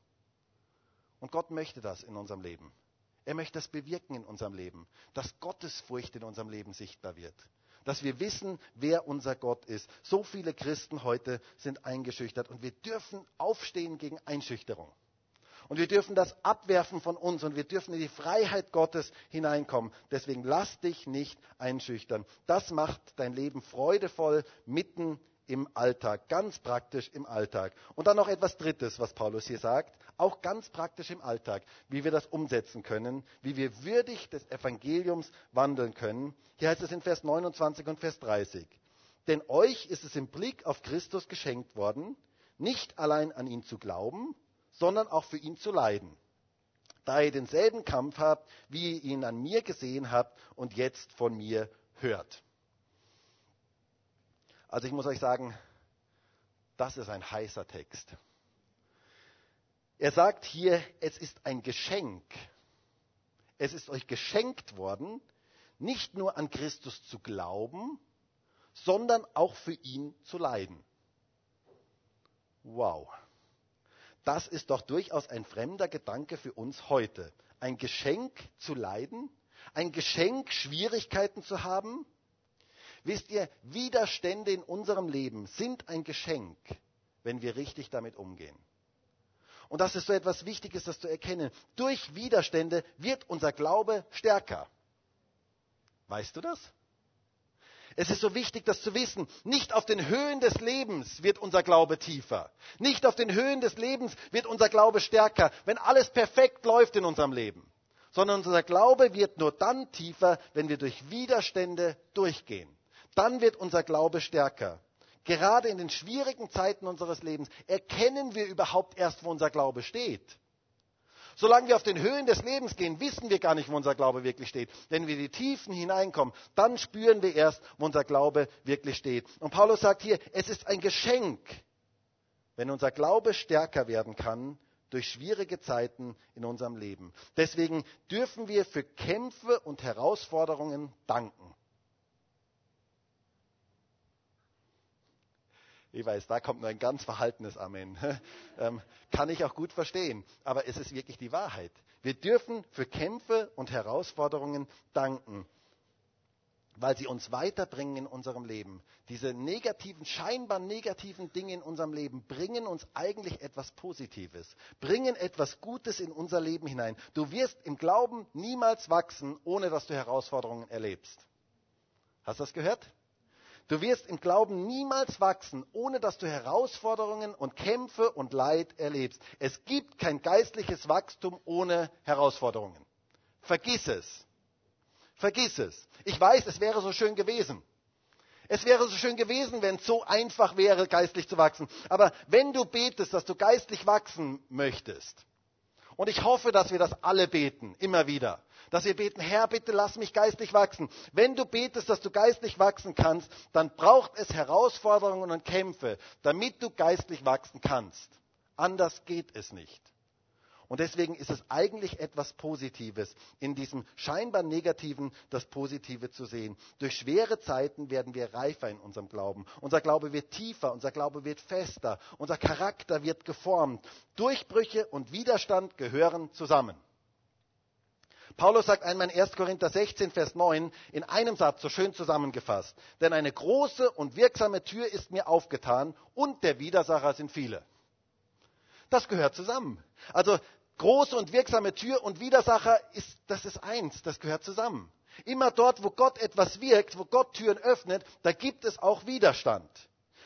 Und Gott möchte das in unserem Leben. Er möchte das bewirken in unserem Leben, dass Gottesfurcht in unserem Leben sichtbar wird. Dass wir wissen, wer unser Gott ist. So viele Christen heute sind eingeschüchtert und wir dürfen aufstehen gegen Einschüchterung. Und wir dürfen das abwerfen von uns und wir dürfen in die Freiheit Gottes hineinkommen. Deswegen lass dich nicht einschüchtern. Das macht dein Leben freudevoll mitten im Alltag, ganz praktisch im Alltag. Und dann noch etwas Drittes, was Paulus hier sagt, auch ganz praktisch im Alltag, wie wir das umsetzen können, wie wir würdig des Evangeliums wandeln können. Hier heißt es in Vers 29 und Vers 30. Denn euch ist es im Blick auf Christus geschenkt worden, nicht allein an ihn zu glauben, sondern auch für ihn zu leiden. Da ihr denselben Kampf habt, wie ihr ihn an mir gesehen habt und jetzt von mir hört. Also ich muss euch sagen, das ist ein heißer Text. Er sagt hier, es ist ein Geschenk. Es ist euch geschenkt worden, nicht nur an Christus zu glauben, sondern auch für ihn zu leiden. Wow. Das ist doch durchaus ein fremder Gedanke für uns heute. Ein Geschenk zu leiden, ein Geschenk Schwierigkeiten zu haben. Wisst ihr, Widerstände in unserem Leben sind ein Geschenk, wenn wir richtig damit umgehen. Und das ist so etwas Wichtiges, das zu erkennen. Durch Widerstände wird unser Glaube stärker. Weißt du das? Es ist so wichtig, das zu wissen. Nicht auf den Höhen des Lebens wird unser Glaube tiefer. Nicht auf den Höhen des Lebens wird unser Glaube stärker, wenn alles perfekt läuft in unserem Leben. Sondern unser Glaube wird nur dann tiefer, wenn wir durch Widerstände durchgehen. Dann wird unser Glaube stärker. Gerade in den schwierigen Zeiten unseres Lebens erkennen wir überhaupt erst, wo unser Glaube steht. Solange wir auf den Höhen des Lebens gehen, wissen wir gar nicht, wo unser Glaube wirklich steht. Wenn wir in die Tiefen hineinkommen, dann spüren wir erst, wo unser Glaube wirklich steht. Und Paulus sagt hier, es ist ein Geschenk, wenn unser Glaube stärker werden kann durch schwierige Zeiten in unserem Leben. Deswegen dürfen wir für Kämpfe und Herausforderungen danken. Ich weiß, da kommt nur ein ganz verhaltenes Amen. [laughs] Ähm, kann ich auch gut verstehen. Aber es ist wirklich die Wahrheit. Wir dürfen für Kämpfe und Herausforderungen danken, weil sie uns weiterbringen in unserem Leben. Diese negativen, scheinbar negativen Dinge in unserem Leben bringen uns eigentlich etwas Positives, bringen etwas Gutes in unser Leben hinein. Du wirst im Glauben niemals wachsen, ohne dass du Herausforderungen erlebst. Hast du das gehört? Du wirst im Glauben niemals wachsen, ohne dass du Herausforderungen und Kämpfe und Leid erlebst. Es gibt kein geistliches Wachstum ohne Herausforderungen. Vergiss es. Vergiss es. Ich weiß, es wäre so schön gewesen. Es wäre so schön gewesen, wenn es so einfach wäre, geistlich zu wachsen. Aber wenn du betest, dass du geistlich wachsen möchtest, und ich hoffe, dass wir das alle beten, immer wieder, dass wir beten, Herr, bitte lass mich geistlich wachsen. Wenn du betest, dass du geistlich wachsen kannst, dann braucht es Herausforderungen und Kämpfe, damit du geistlich wachsen kannst. Anders geht es nicht. Und deswegen ist es eigentlich etwas Positives, in diesem scheinbar Negativen das Positive zu sehen. Durch schwere Zeiten werden wir reifer in unserem Glauben. Unser Glaube wird tiefer, unser Glaube wird fester, unser Charakter wird geformt. Durchbrüche und Widerstand gehören zusammen. Paulus sagt einmal in 1. Korinther 16, Vers 9 in einem Satz so schön zusammengefasst, denn eine große und wirksame Tür ist mir aufgetan und der Widersacher sind viele. Das gehört zusammen. Also große und wirksame Tür und Widersacher ist, das ist eins, das gehört zusammen. Immer dort, wo Gott etwas wirkt, wo Gott Türen öffnet, da gibt es auch Widerstand.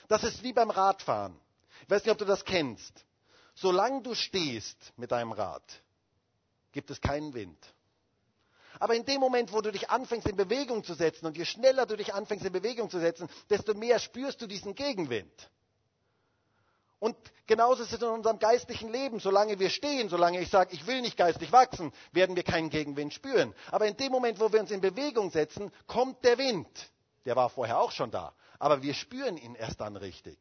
Das ist wie beim Radfahren. Ich weiß nicht, ob du das kennst. Solange du stehst mit deinem Rad, gibt es keinen Wind. Aber in dem Moment, wo du dich anfängst in Bewegung zu setzen und je schneller du dich anfängst in Bewegung zu setzen, desto mehr spürst du diesen Gegenwind. Und genauso ist es in unserem geistlichen Leben. Solange wir stehen, solange ich sage, ich will nicht geistlich wachsen, werden wir keinen Gegenwind spüren. Aber in dem Moment, wo wir uns in Bewegung setzen, kommt der Wind. Der war vorher auch schon da. Aber wir spüren ihn erst dann richtig.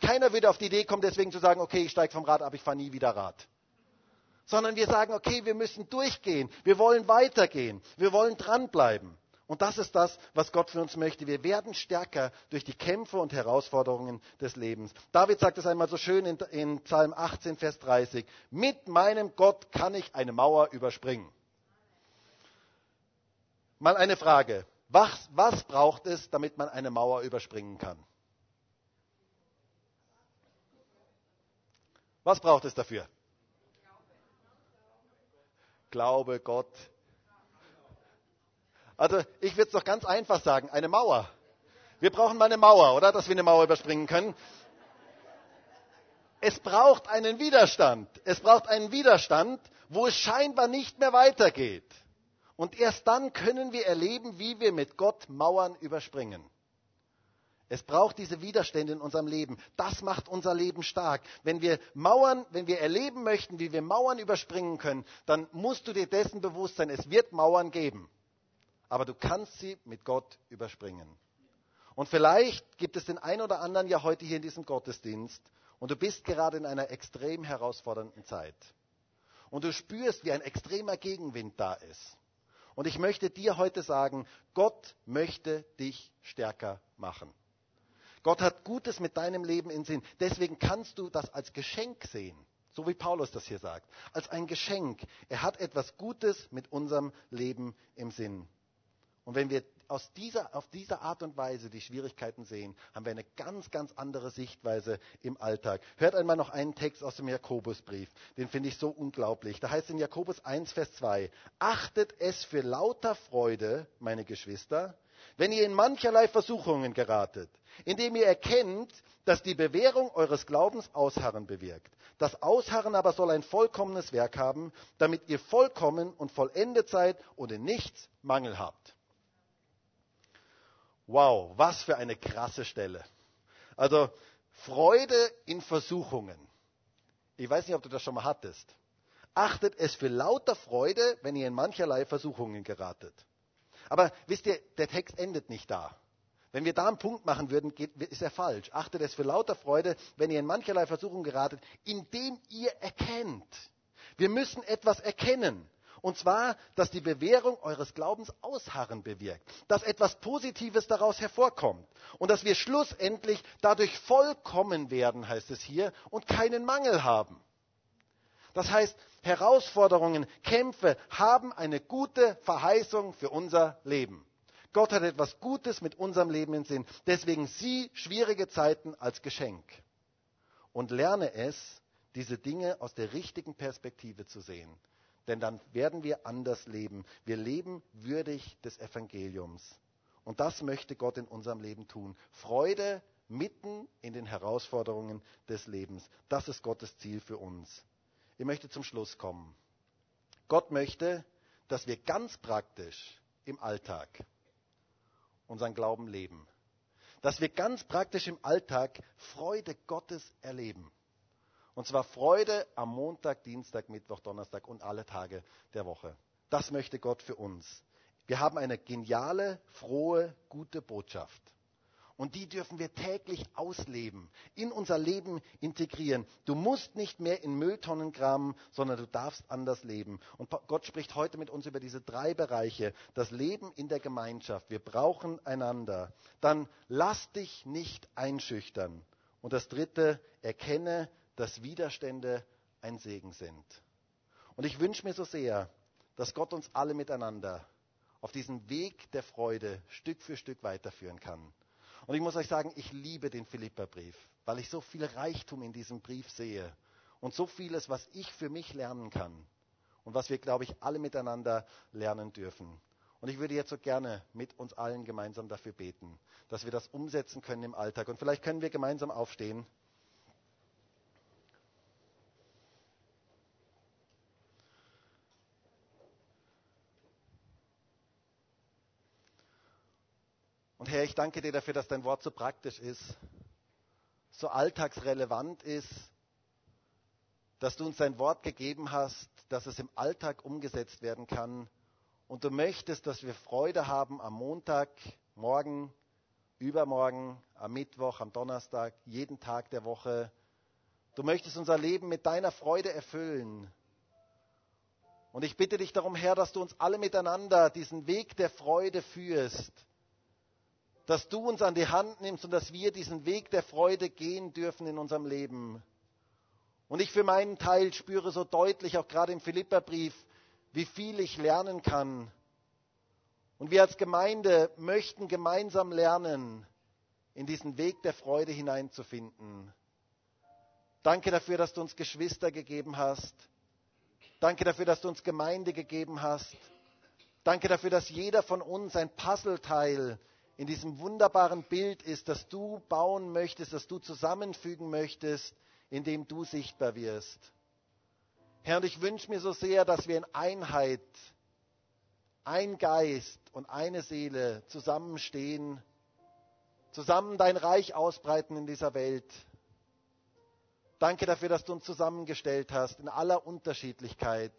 Keiner würde auf die Idee kommen, deswegen zu sagen, okay, ich steige vom Rad ab, ich fahre nie wieder Rad. Sondern wir sagen, okay, wir müssen durchgehen, wir wollen weitergehen, wir wollen dranbleiben. Und das ist das, was Gott für uns möchte. Wir werden stärker durch die Kämpfe und Herausforderungen des Lebens. David sagt es einmal so schön in, in Psalm 18, Vers 30. Mit meinem Gott kann ich eine Mauer überspringen. Mal eine Frage. Was, was braucht es, damit man eine Mauer überspringen kann? Was braucht es dafür? Glaube Gott. Also ich würde es doch ganz einfach sagen, eine Mauer. Wir brauchen mal eine Mauer, oder? Dass wir eine Mauer überspringen können. Es braucht einen Widerstand. Es braucht einen Widerstand, wo es scheinbar nicht mehr weitergeht. Und erst dann können wir erleben, wie wir mit Gott Mauern überspringen. Es braucht diese Widerstände in unserem Leben. Das macht unser Leben stark. Wenn wir Mauern, wenn wir erleben möchten, wie wir Mauern überspringen können, dann musst du dir dessen bewusst sein, es wird Mauern geben. Aber du kannst sie mit Gott überspringen. Und vielleicht gibt es den einen oder anderen ja heute hier in diesem Gottesdienst und du bist gerade in einer extrem herausfordernden Zeit. Und du spürst, wie ein extremer Gegenwind da ist. Und ich möchte dir heute sagen, Gott möchte dich stärker machen. Gott hat Gutes mit deinem Leben in Sinn. Deswegen kannst du das als Geschenk sehen. So wie Paulus das hier sagt. Als ein Geschenk. Er hat etwas Gutes mit unserem Leben im Sinn. Und wenn wir aus dieser, auf diese Art und Weise die Schwierigkeiten sehen, haben wir eine ganz, ganz andere Sichtweise im Alltag. Hört einmal noch einen Text aus dem Jakobusbrief. Den finde ich so unglaublich. Da heißt in Jakobus 1, Vers 2, achtet es für lauter Freude, meine Geschwister, wenn ihr in mancherlei Versuchungen geratet, indem ihr erkennt, dass die Bewährung eures Glaubens Ausharren bewirkt. Das Ausharren aber soll ein vollkommenes Werk haben, damit ihr vollkommen und vollendet seid und in nichts Mangel habt. Wow, was für eine krasse Stelle. Also Freude in Versuchungen. Ich weiß nicht, ob du das schon mal hattest. Achtet es für lauter Freude, wenn ihr in mancherlei Versuchungen geratet. Aber wisst ihr, der Text endet nicht da. Wenn wir da einen Punkt machen würden, geht, ist er falsch. Achtet es für lauter Freude, wenn ihr in mancherlei Versuchungen geratet, indem ihr erkennt. Wir müssen etwas erkennen. Und zwar, dass die Bewährung eures Glaubens Ausharren bewirkt, dass etwas Positives daraus hervorkommt und dass wir schlussendlich dadurch vollkommen werden, heißt es hier, und keinen Mangel haben. Das heißt, Herausforderungen, Kämpfe haben eine gute Verheißung für unser Leben. Gott hat etwas Gutes mit unserem Leben im Sinn. Deswegen sieh schwierige Zeiten als Geschenk und lerne es, diese Dinge aus der richtigen Perspektive zu sehen. Denn dann werden wir anders leben. Wir leben würdig des Evangeliums. Und das möchte Gott in unserem Leben tun. Freude mitten in den Herausforderungen des Lebens. Das ist Gottes Ziel für uns. Ich möchte zum Schluss kommen. Gott möchte, dass wir ganz praktisch im Alltag unseren Glauben leben. Dass wir ganz praktisch im Alltag Freude Gottes erleben. Und zwar Freude am Montag, Dienstag, Mittwoch, Donnerstag und alle Tage der Woche. Das möchte Gott für uns. Wir haben eine geniale, frohe, gute Botschaft. Und die dürfen wir täglich ausleben, in unser Leben integrieren. Du musst nicht mehr in Mülltonnen kramen, sondern du darfst anders leben. Und Gott spricht heute mit uns über diese drei Bereiche. Das Leben in der Gemeinschaft. Wir brauchen einander. Dann lass dich nicht einschüchtern. Und das dritte, erkenne, dass Widerstände ein Segen sind. Und ich wünsche mir so sehr, dass Gott uns alle miteinander auf diesen Weg der Freude Stück für Stück weiterführen kann. Und ich muss euch sagen, ich liebe den Philipperbrief, weil ich so viel Reichtum in diesem Brief sehe und so vieles, was ich für mich lernen kann und was wir, glaube ich, alle miteinander lernen dürfen. Und ich würde jetzt so gerne mit uns allen gemeinsam dafür beten, dass wir das umsetzen können im Alltag. Und vielleicht können wir gemeinsam aufstehen. Herr, ich danke dir dafür, dass dein Wort so praktisch ist, so alltagsrelevant ist, dass du uns dein Wort gegeben hast, dass es im Alltag umgesetzt werden kann. Und du möchtest, dass wir Freude haben am Montag, morgen, übermorgen, am Mittwoch, am Donnerstag, jeden Tag der Woche. Du möchtest unser Leben mit deiner Freude erfüllen. Und ich bitte dich darum, Herr, dass du uns alle miteinander diesen Weg der Freude führst dass du uns an die Hand nimmst und dass wir diesen Weg der Freude gehen dürfen in unserem Leben. Und ich für meinen Teil spüre so deutlich, auch gerade im Philipperbrief, wie viel ich lernen kann. Und wir als Gemeinde möchten gemeinsam lernen, in diesen Weg der Freude hineinzufinden. Danke dafür, dass du uns Geschwister gegeben hast. Danke dafür, dass du uns Gemeinde gegeben hast. Danke dafür, dass jeder von uns ein Puzzleteil in diesem wunderbaren Bild ist, das du bauen möchtest, das du zusammenfügen möchtest, indem du sichtbar wirst. Herr, und ich wünsche mir so sehr, dass wir in Einheit, ein Geist und eine Seele zusammenstehen, zusammen dein Reich ausbreiten in dieser Welt. Danke dafür, dass du uns zusammengestellt hast in aller Unterschiedlichkeit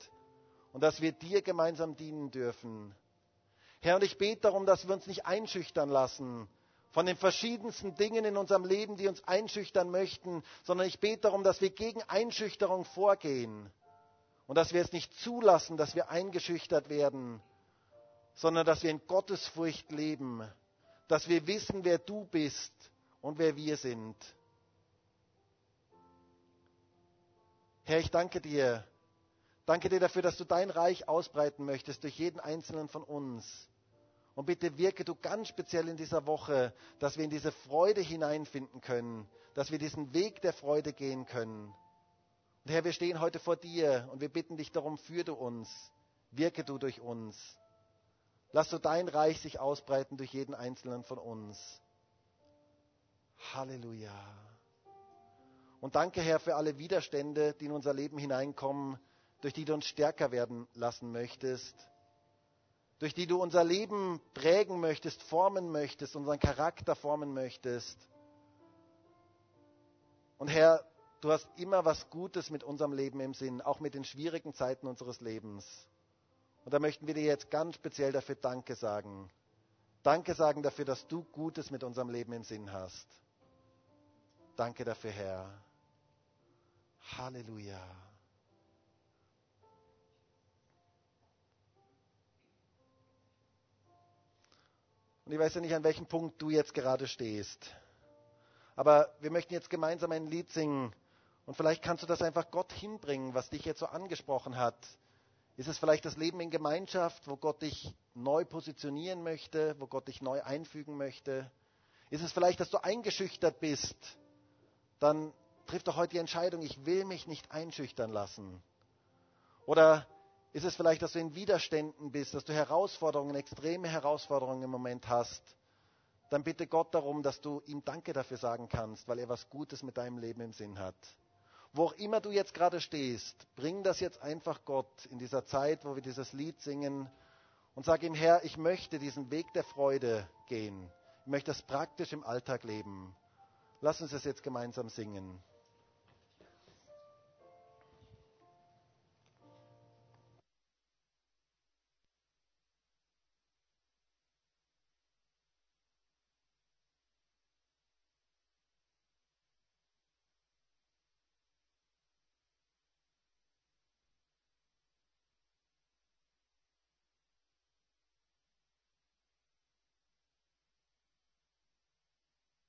und dass wir dir gemeinsam dienen dürfen. Herr, und ich bete darum, dass wir uns nicht einschüchtern lassen von den verschiedensten Dingen in unserem Leben, die uns einschüchtern möchten, sondern ich bete darum, dass wir gegen Einschüchterung vorgehen und dass wir es nicht zulassen, dass wir eingeschüchtert werden, sondern dass wir in Gottesfurcht leben, dass wir wissen, wer du bist und wer wir sind. Herr, ich danke dir. Danke dir dafür, dass du dein Reich ausbreiten möchtest durch jeden einzelnen von uns. Und bitte wirke du ganz speziell in dieser Woche, dass wir in diese Freude hineinfinden können, dass wir diesen Weg der Freude gehen können. Und Herr, wir stehen heute vor dir und wir bitten dich darum, führe du uns, wirke du durch uns. Lass du dein Reich sich ausbreiten durch jeden einzelnen von uns. Halleluja. Und danke, Herr, für alle Widerstände, die in unser Leben hineinkommen, durch die du uns stärker werden lassen möchtest durch die du unser Leben prägen möchtest, formen möchtest, unseren Charakter formen möchtest. Und Herr, du hast immer was Gutes mit unserem Leben im Sinn, auch mit den schwierigen Zeiten unseres Lebens. Und da möchten wir dir jetzt ganz speziell dafür Danke sagen. Danke sagen dafür, dass du Gutes mit unserem Leben im Sinn hast. Danke dafür, Herr. Halleluja. Und ich weiß ja nicht, an welchem Punkt du jetzt gerade stehst. Aber wir möchten jetzt gemeinsam ein Lied singen. Und vielleicht kannst du das einfach Gott hinbringen, was dich jetzt so angesprochen hat. Ist es vielleicht das Leben in Gemeinschaft, wo Gott dich neu positionieren möchte, wo Gott dich neu einfügen möchte? Ist es vielleicht, dass du eingeschüchtert bist? Dann triff doch heute die Entscheidung, ich will mich nicht einschüchtern lassen. Oder ist es vielleicht, dass du in Widerständen bist, dass du Herausforderungen, extreme Herausforderungen im Moment hast? Dann bitte Gott darum, dass du ihm Danke dafür sagen kannst, weil er was Gutes mit deinem Leben im Sinn hat. Wo auch immer du jetzt gerade stehst, bring das jetzt einfach Gott in dieser Zeit, wo wir dieses Lied singen und sag ihm, Herr, ich möchte diesen Weg der Freude gehen. Ich möchte das praktisch im Alltag leben. Lass uns das jetzt gemeinsam singen.